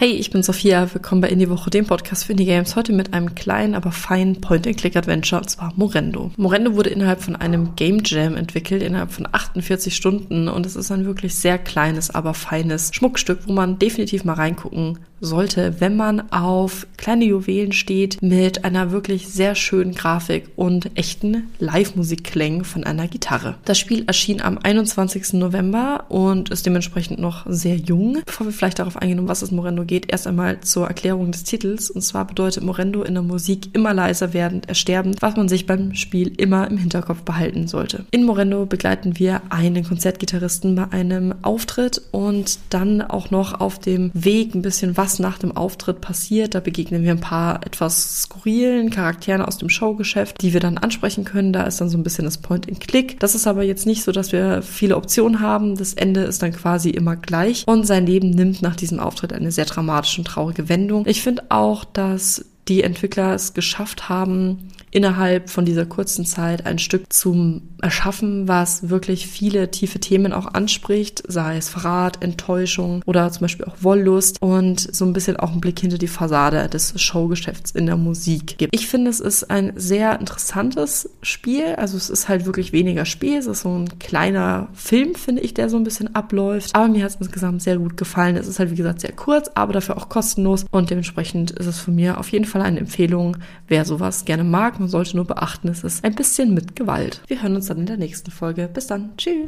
Hey, ich bin Sophia, willkommen bei Indie Woche, dem Podcast für Indie Games. Heute mit einem kleinen, aber feinen Point-and-Click-Adventure, und zwar Morendo. Morendo wurde innerhalb von einem Game Jam entwickelt, innerhalb von 48 Stunden und es ist ein wirklich sehr kleines, aber feines Schmuckstück, wo man definitiv mal reingucken sollte, wenn man auf kleine Juwelen steht mit einer wirklich sehr schönen Grafik und echten Live-Musikklängen von einer Gitarre. Das Spiel erschien am 21. November und ist dementsprechend noch sehr jung. Bevor wir vielleicht darauf eingehen, um was es Morendo geht, erst einmal zur Erklärung des Titels. Und zwar bedeutet Morendo in der Musik immer leiser werdend, ersterbend, was man sich beim Spiel immer im Hinterkopf behalten sollte. In Morendo begleiten wir einen Konzertgitarristen bei einem Auftritt und dann auch noch auf dem Weg ein bisschen was nach dem Auftritt passiert. Da begegnen wir ein paar etwas skurrilen Charakteren aus dem Showgeschäft, die wir dann ansprechen können. Da ist dann so ein bisschen das Point-and-Click. Das ist aber jetzt nicht so, dass wir viele Optionen haben. Das Ende ist dann quasi immer gleich und sein Leben nimmt nach diesem Auftritt eine sehr dramatische und traurige Wendung. Ich finde auch, dass die Entwickler es geschafft haben, innerhalb von dieser kurzen Zeit ein Stück zum Erschaffen, was wirklich viele tiefe Themen auch anspricht, sei es Verrat, Enttäuschung oder zum Beispiel auch Wollust und so ein bisschen auch einen Blick hinter die Fassade des Showgeschäfts in der Musik gibt. Ich finde, es ist ein sehr interessantes Spiel, also es ist halt wirklich weniger Spiel, es ist so ein kleiner Film, finde ich, der so ein bisschen abläuft, aber mir hat es insgesamt sehr gut gefallen. Es ist halt, wie gesagt, sehr kurz, aber dafür auch kostenlos und dementsprechend ist es von mir auf jeden Fall eine Empfehlung, wer sowas gerne mag. Man sollte nur beachten, es ist ein bisschen mit Gewalt. Wir hören uns dann in der nächsten Folge. Bis dann. Tschüss.